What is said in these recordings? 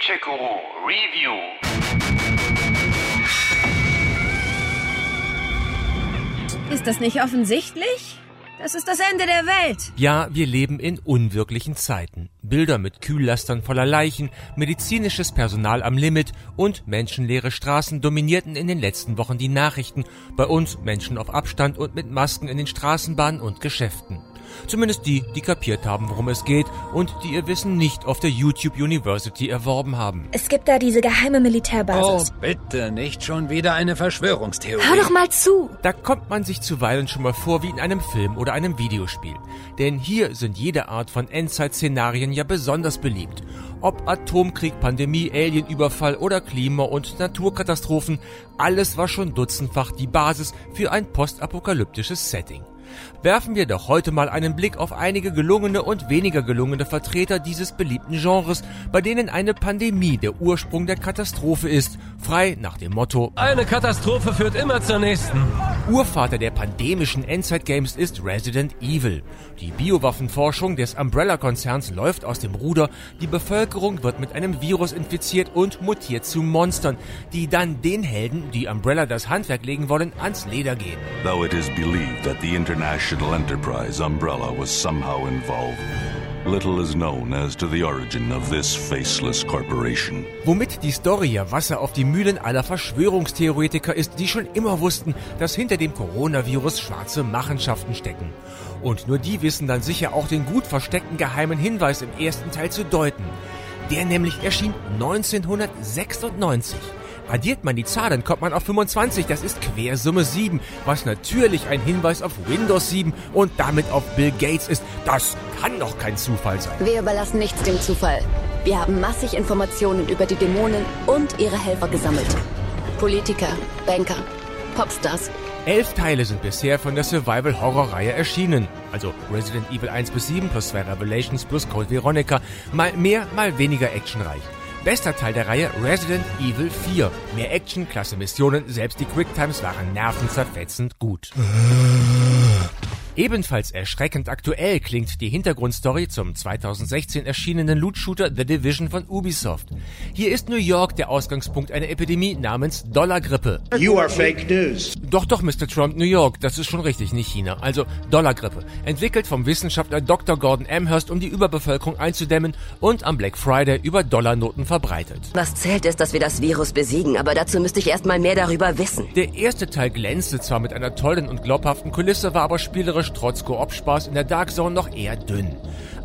Gadget-Guru Review. Ist das nicht offensichtlich? Das ist das Ende der Welt. Ja, wir leben in unwirklichen Zeiten. Bilder mit Kühllastern voller Leichen, medizinisches Personal am Limit und menschenleere Straßen dominierten in den letzten Wochen die Nachrichten. Bei uns Menschen auf Abstand und mit Masken in den Straßenbahnen und Geschäften. Zumindest die, die kapiert haben, worum es geht und die ihr Wissen nicht auf der YouTube University erworben haben. Es gibt da diese geheime Militärbasis. Oh, bitte, nicht schon wieder eine Verschwörungstheorie. Hör doch mal zu. Da kommt man sich zuweilen schon mal vor wie in einem Film oder einem Videospiel. Denn hier sind jede Art von Endzeit-Szenarien ja besonders beliebt. Ob Atomkrieg, Pandemie, Alienüberfall oder Klima- und Naturkatastrophen, alles war schon dutzendfach die Basis für ein postapokalyptisches Setting. Werfen wir doch heute mal einen Blick auf einige gelungene und weniger gelungene Vertreter dieses beliebten Genres, bei denen eine Pandemie der Ursprung der Katastrophe ist, frei nach dem Motto Eine Katastrophe führt immer zur nächsten. Urvater der pandemischen Endzeit-Games ist Resident Evil. Die Biowaffenforschung des Umbrella-Konzerns läuft aus dem Ruder, die Bevölkerung wird mit einem Virus infiziert und mutiert zu Monstern, die dann den Helden, die Umbrella das Handwerk legen wollen, ans Leder gehen. Though it is believed that the international enterprise Umbrella was somehow involved, little is known as to the origin of this faceless corporation. Womit die Story ja Wasser auf die Mühlen aller Verschwörungstheoretiker ist, die schon immer wussten, dass hinter dem Coronavirus schwarze Machenschaften stecken. Und nur die wissen dann sicher auch den gut versteckten geheimen Hinweis im ersten Teil zu deuten. Der nämlich erschien 1996. Addiert man die Zahlen, kommt man auf 25. Das ist Quersumme 7, was natürlich ein Hinweis auf Windows 7 und damit auf Bill Gates ist. Das kann doch kein Zufall sein. Wir überlassen nichts dem Zufall. Wir haben massig Informationen über die Dämonen und ihre Helfer gesammelt. Politiker, Banker, Popstars. Elf Teile sind bisher von der Survival-Horror-Reihe erschienen. Also Resident Evil 1 bis 7 plus zwei Revelations plus Code Veronica. Mal mehr, mal weniger actionreich. Bester Teil der Reihe Resident Evil 4. Mehr Action, klasse Missionen, selbst die Quicktimes waren nervenzerfetzend gut. Ebenfalls erschreckend aktuell klingt die Hintergrundstory zum 2016 erschienenen Loot-Shooter The Division von Ubisoft. Hier ist New York der Ausgangspunkt einer Epidemie namens Dollargrippe. You are fake news. Doch, doch, Mr. Trump, New York, das ist schon richtig, nicht China. Also Dollargrippe. Entwickelt vom Wissenschaftler Dr. Gordon Amherst, um die Überbevölkerung einzudämmen und am Black Friday über Dollarnoten verbreitet. Was zählt ist, dass wir das Virus besiegen, aber dazu müsste ich erstmal mehr darüber wissen. Der erste Teil glänzte zwar mit einer tollen und glaubhaften Kulisse, war aber spielerisch trotz Koop-Spaß in der Dark Zone noch eher dünn.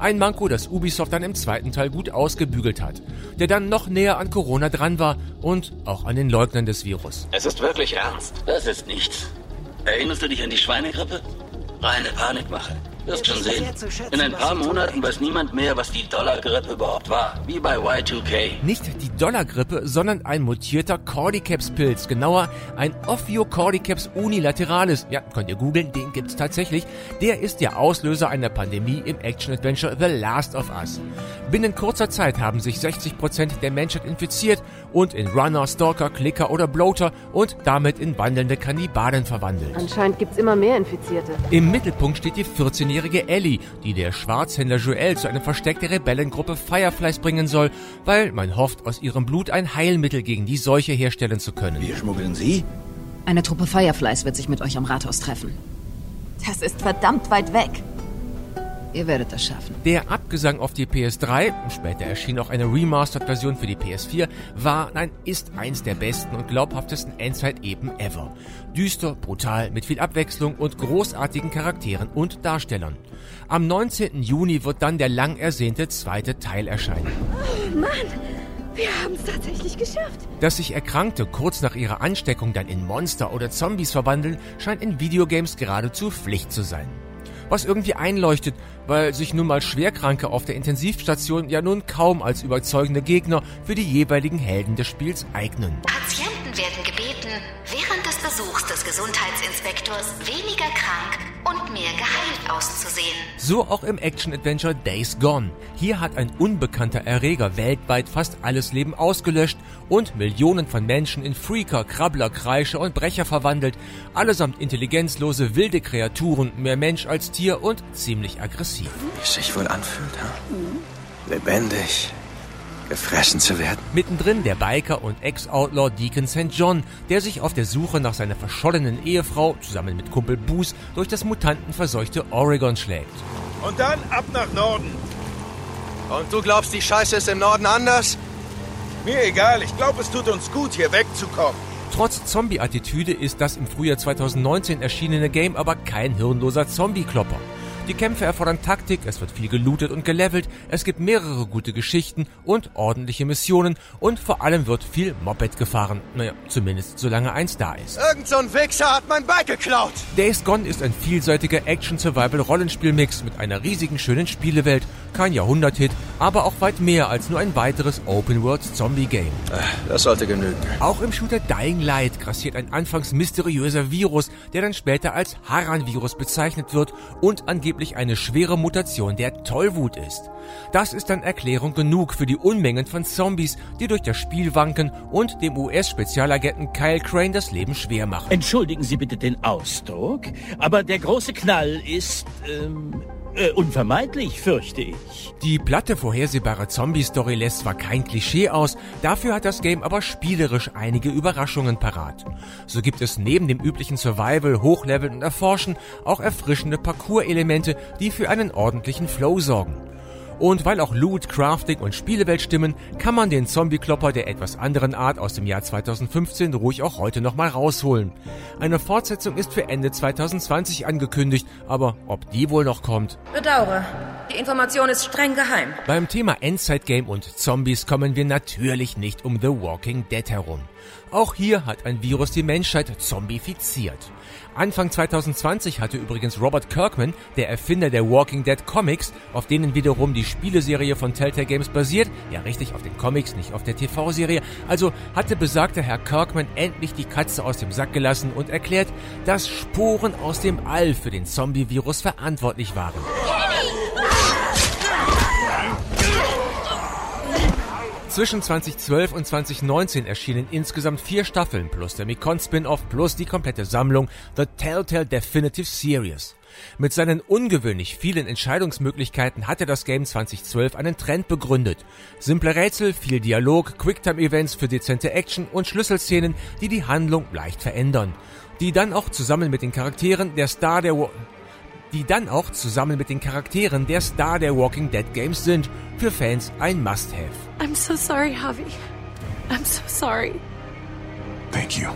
Ein Manko, das Ubisoft dann im zweiten Teil gut ausgebügelt hat, der dann noch näher an Corona dran war und auch an den Leugnern des Virus. Es ist wirklich ernst. Das ist nichts. Erinnerst du dich an die Schweinegrippe? Reine Panikmache. Wirst schon sehen. In ein paar Monaten weiß niemand mehr, was die Dollargrippe überhaupt war. Wie bei Y2K. Nicht die Dollargrippe, sondern ein mutierter Cordyceps-Pilz. Genauer, ein Ophiocordyceps unilateralis. Ja, könnt ihr googeln, den gibt's tatsächlich. Der ist der Auslöser einer Pandemie im Action-Adventure The Last of Us. Binnen kurzer Zeit haben sich 60% der Menschheit infiziert und in Runner, Stalker, Clicker oder Bloater und damit in wandelnde Kannibalen verwandelt. Anscheinend gibt's immer mehr Infizierte. Im Mittelpunkt steht die 14-jährige Ellie, die der Schwarzhändler Joel zu einem Versteck der Rebellengruppe Fireflies bringen soll, weil man hofft, aus ihrem Blut ein Heilmittel gegen die Seuche herstellen zu können. Wir schmuggeln Sie? Eine Truppe Fireflies wird sich mit euch am Rathaus treffen. Das ist verdammt weit weg. Ihr werdet das schaffen. Der Abgesang auf die PS3, später erschien auch eine Remastered-Version für die PS4, war, nein, ist eins der besten und glaubhaftesten Endzeit-Epen ever. Düster, brutal, mit viel Abwechslung und großartigen Charakteren und Darstellern. Am 19. Juni wird dann der lang ersehnte zweite Teil erscheinen. Oh Mann, wir haben es tatsächlich geschafft. Dass sich Erkrankte kurz nach ihrer Ansteckung dann in Monster oder Zombies verwandeln, scheint in Videogames geradezu Pflicht zu sein. Was irgendwie einleuchtet, weil sich nun mal Schwerkranke auf der Intensivstation ja nun kaum als überzeugende Gegner für die jeweiligen Helden des Spiels eignen. Patienten werden gebeten, während des Besuchs des Gesundheitsinspektors weniger krank und mehr geheilt auszusehen. So auch im Action-Adventure Days Gone. Hier hat ein unbekannter Erreger weltweit fast alles Leben ausgelöscht und Millionen von Menschen in Freaker, Krabbler, Kreischer und Brecher verwandelt, allesamt intelligenzlose wilde Kreaturen, mehr Mensch als Tier und ziemlich aggressiv. Wie es sich wohl anfühlt, ha? Lebendig gefressen zu werden. Mittendrin der Biker und Ex-Outlaw Deacon St. John, der sich auf der Suche nach seiner verschollenen Ehefrau zusammen mit Kumpel Boos durch das mutantenverseuchte Oregon schlägt. Und dann ab nach Norden. Und du glaubst, die Scheiße ist im Norden anders? Mir egal, ich glaube, es tut uns gut, hier wegzukommen. Trotz Zombie-Attitüde ist das im Frühjahr 2019 erschienene Game aber kein hirnloser Zombie-Klopper. Die Kämpfe erfordern Taktik, es wird viel gelootet und gelevelt, es gibt mehrere gute Geschichten und ordentliche Missionen und vor allem wird viel Moped gefahren. Naja, zumindest solange eins da ist. Irgend so ein Wichser hat mein Bike geklaut! Days Gone ist ein vielseitiger Action-Survival-Rollenspielmix mit einer riesigen schönen Spielewelt, kein Jahrhundert-Hit, aber auch weit mehr als nur ein weiteres Open-World-Zombie-Game. Das sollte genügen. Auch im Shooter Dying Light grassiert ein anfangs mysteriöser Virus, der dann später als Haran-Virus bezeichnet wird und angeblich eine schwere Mutation der Tollwut ist. Das ist dann Erklärung genug für die Unmengen von Zombies, die durch das Spiel wanken und dem US-Spezialagenten Kyle Crane das Leben schwer machen. Entschuldigen Sie bitte den Ausdruck, aber der große Knall ist, ähm, äh, unvermeidlich, fürchte ich. Die platte vorhersehbare Zombie-Story lässt zwar kein Klischee aus, dafür hat das Game aber spielerisch einige Überraschungen parat. So gibt es neben dem üblichen Survival, Hochleveln und Erforschen auch erfrischende Parcours-Elemente, die für einen ordentlichen Flow sorgen. Und weil auch Loot, Crafting und Spielewelt stimmen, kann man den Zombie-Klopper der etwas anderen Art aus dem Jahr 2015 ruhig auch heute nochmal rausholen. Eine Fortsetzung ist für Ende 2020 angekündigt, aber ob die wohl noch kommt? Bedauere. Die Information ist streng geheim. Beim Thema Endzeit-Game und Zombies kommen wir natürlich nicht um The Walking Dead herum. Auch hier hat ein Virus die Menschheit zombifiziert. Anfang 2020 hatte übrigens Robert Kirkman, der Erfinder der Walking Dead Comics, auf denen wiederum die Spieleserie von Telltale Games basiert, ja richtig auf den Comics, nicht auf der TV-Serie, also hatte besagter Herr Kirkman endlich die Katze aus dem Sack gelassen und erklärt, dass Sporen aus dem All für den Zombie-Virus verantwortlich waren. Zwischen 2012 und 2019 erschienen insgesamt vier Staffeln plus der Mikon-Spin-Off plus die komplette Sammlung The Telltale Definitive Series. Mit seinen ungewöhnlich vielen Entscheidungsmöglichkeiten hatte das Game 2012 einen Trend begründet. Simple Rätsel, viel Dialog, Quicktime-Events für dezente Action und Schlüsselszenen, die die Handlung leicht verändern. Die dann auch zusammen mit den Charakteren der Star der die dann auch zusammen mit den Charakteren der Star der Walking Dead Games sind. Für Fans ein Must-Have. I'm so sorry, Javi. I'm so sorry. Thank you.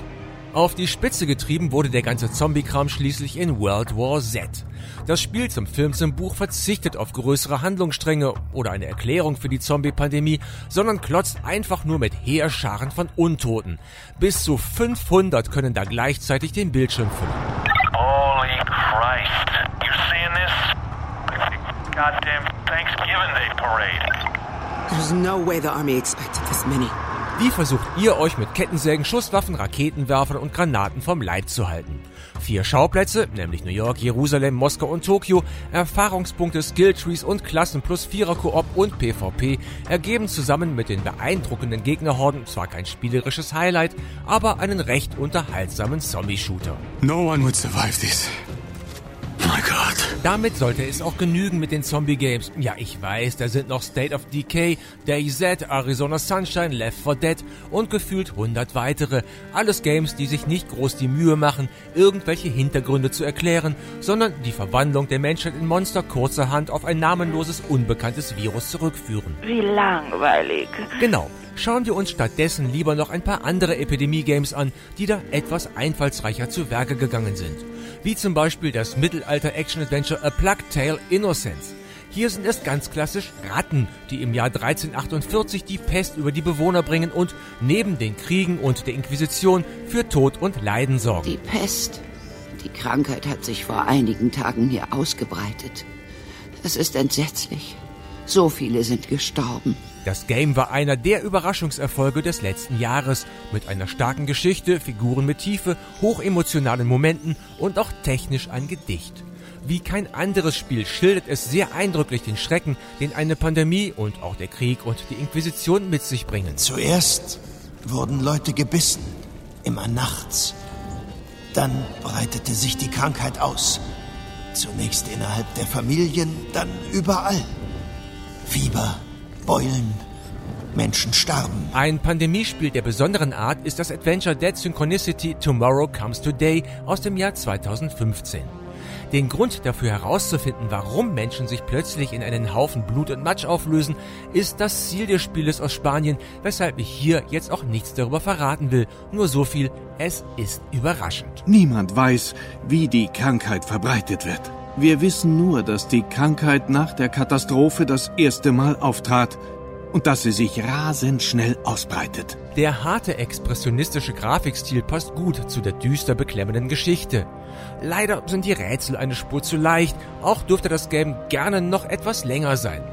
Auf die Spitze getrieben wurde der ganze Zombie-Kram schließlich in World War Z. Das Spiel zum Film zum Buch verzichtet auf größere Handlungsstränge oder eine Erklärung für die Zombie-Pandemie, sondern klotzt einfach nur mit Heerscharen von Untoten. Bis zu 500 können da gleichzeitig den Bildschirm füllen. Holy Christ. You seeing this? Goddamn Thanksgiving Day parade. There's no way the army expected this many. Wie versucht ihr euch mit Kettensägen, Schusswaffen, Raketenwerfern und Granaten vom Leib zu halten? Vier Schauplätze, nämlich New York, Jerusalem, Moskau und Tokio, Erfahrungspunkte, Skilltrees und Klassen plus Vierer Koop und PvP ergeben zusammen mit den beeindruckenden Gegnerhorden zwar kein spielerisches Highlight, aber einen recht unterhaltsamen Zombie-Shooter. No one would survive this. My God. Damit sollte es auch genügen mit den Zombie-Games. Ja, ich weiß, da sind noch State of Decay, DayZ, Arizona Sunshine, Left 4 Dead und gefühlt 100 weitere. Alles Games, die sich nicht groß die Mühe machen, irgendwelche Hintergründe zu erklären, sondern die Verwandlung der Menschheit in Monster kurzerhand auf ein namenloses, unbekanntes Virus zurückführen. Wie langweilig. Genau. Schauen wir uns stattdessen lieber noch ein paar andere Epidemie-Games an, die da etwas einfallsreicher zu Werke gegangen sind. Wie zum Beispiel das Mittelalter-Action-Adventure A Plague Tale Innocence. Hier sind es ganz klassisch Ratten, die im Jahr 1348 die Pest über die Bewohner bringen und neben den Kriegen und der Inquisition für Tod und Leiden sorgen. Die Pest. Die Krankheit hat sich vor einigen Tagen hier ausgebreitet. Das ist entsetzlich. So viele sind gestorben. Das Game war einer der Überraschungserfolge des letzten Jahres, mit einer starken Geschichte, Figuren mit Tiefe, hochemotionalen Momenten und auch technisch ein Gedicht. Wie kein anderes Spiel schildert es sehr eindrücklich den Schrecken, den eine Pandemie und auch der Krieg und die Inquisition mit sich bringen. Zuerst wurden Leute gebissen, immer nachts. Dann breitete sich die Krankheit aus. Zunächst innerhalb der Familien, dann überall. Fieber, Beulen, Menschen starben. Ein Pandemiespiel der besonderen Art ist das Adventure Dead Synchronicity Tomorrow Comes Today aus dem Jahr 2015. Den Grund dafür herauszufinden, warum Menschen sich plötzlich in einen Haufen Blut und Matsch auflösen, ist das Ziel des Spieles aus Spanien, weshalb ich hier jetzt auch nichts darüber verraten will. Nur so viel, es ist überraschend. Niemand weiß, wie die Krankheit verbreitet wird. Wir wissen nur, dass die Krankheit nach der Katastrophe das erste Mal auftrat und dass sie sich rasend schnell ausbreitet. Der harte expressionistische Grafikstil passt gut zu der düster beklemmenden Geschichte. Leider sind die Rätsel eine Spur zu leicht, auch dürfte das Game gerne noch etwas länger sein.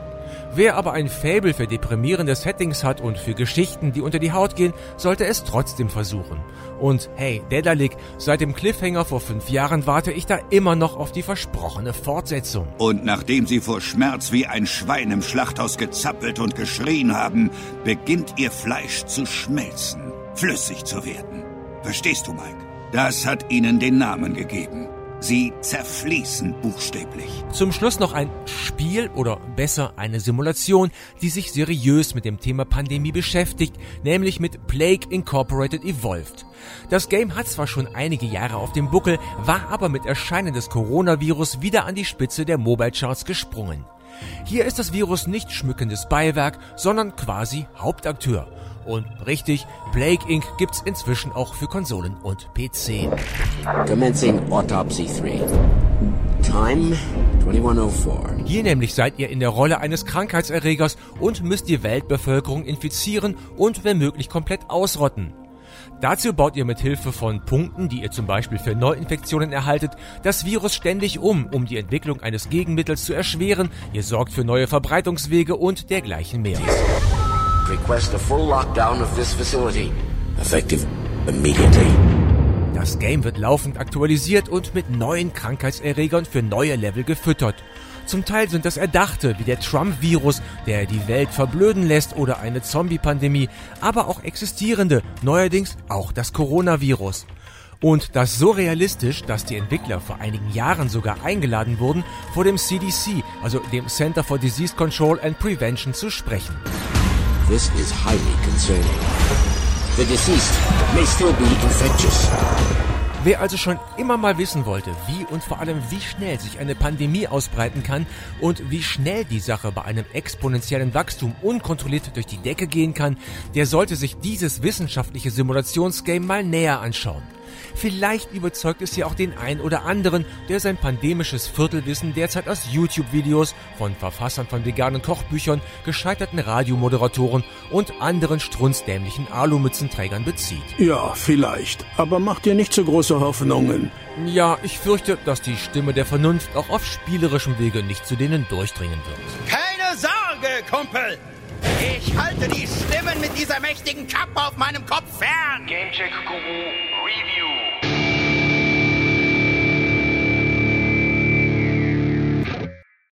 Wer aber ein Fable für deprimierende Settings hat und für Geschichten, die unter die Haut gehen, sollte es trotzdem versuchen. Und hey, Dedalik, seit dem Cliffhanger vor fünf Jahren warte ich da immer noch auf die versprochene Fortsetzung. Und nachdem sie vor Schmerz wie ein Schwein im Schlachthaus gezappelt und geschrien haben, beginnt ihr Fleisch zu schmelzen, flüssig zu werden. Verstehst du, Mike? Das hat ihnen den Namen gegeben. Sie zerfließen buchstäblich. Zum Schluss noch ein Spiel oder besser eine Simulation, die sich seriös mit dem Thema Pandemie beschäftigt, nämlich mit Plague Incorporated Evolved. Das Game hat zwar schon einige Jahre auf dem Buckel, war aber mit Erscheinen des Coronavirus wieder an die Spitze der Mobile Charts gesprungen. Hier ist das Virus nicht schmückendes Beiwerk, sondern quasi Hauptakteur. Und richtig, Plague Inc. gibt's inzwischen auch für Konsolen und PC. Commencing Autopsy 3. Time 2104. Hier nämlich seid ihr in der Rolle eines Krankheitserregers und müsst die Weltbevölkerung infizieren und wenn möglich komplett ausrotten. Dazu baut ihr mit Hilfe von Punkten, die ihr zum Beispiel für Neuinfektionen erhaltet, das Virus ständig um, um die Entwicklung eines Gegenmittels zu erschweren. Ihr sorgt für neue Verbreitungswege und dergleichen mehr. Request a full lockdown of this facility. Effective immediately. Das Game wird laufend aktualisiert und mit neuen Krankheitserregern für neue Level gefüttert. Zum Teil sind das Erdachte, wie der Trump-Virus, der die Welt verblöden lässt, oder eine Zombie-Pandemie, aber auch existierende, neuerdings auch das Coronavirus. Und das so realistisch, dass die Entwickler vor einigen Jahren sogar eingeladen wurden, vor dem CDC, also dem Center for Disease Control and Prevention, zu sprechen. This is highly concerning. The deceased may still be infectious. Wer also schon immer mal wissen wollte, wie und vor allem wie schnell sich eine Pandemie ausbreiten kann und wie schnell die Sache bei einem exponentiellen Wachstum unkontrolliert durch die Decke gehen kann, der sollte sich dieses wissenschaftliche Simulationsgame mal näher anschauen. Vielleicht überzeugt es ja auch den ein oder anderen, der sein pandemisches Viertelwissen derzeit aus YouTube-Videos von Verfassern von veganen Kochbüchern, gescheiterten Radiomoderatoren und anderen strunzdämlichen Alumützenträgern bezieht. Ja, vielleicht. Aber mach dir nicht zu große Hoffnungen. Ja, ich fürchte, dass die Stimme der Vernunft auch auf spielerischem Wege nicht zu denen durchdringen wird. Keine Sorge, Kumpel! Ich halte die Stimmen mit dieser mächtigen Kappe auf meinem Kopf fern! Gamecheck Guru Review.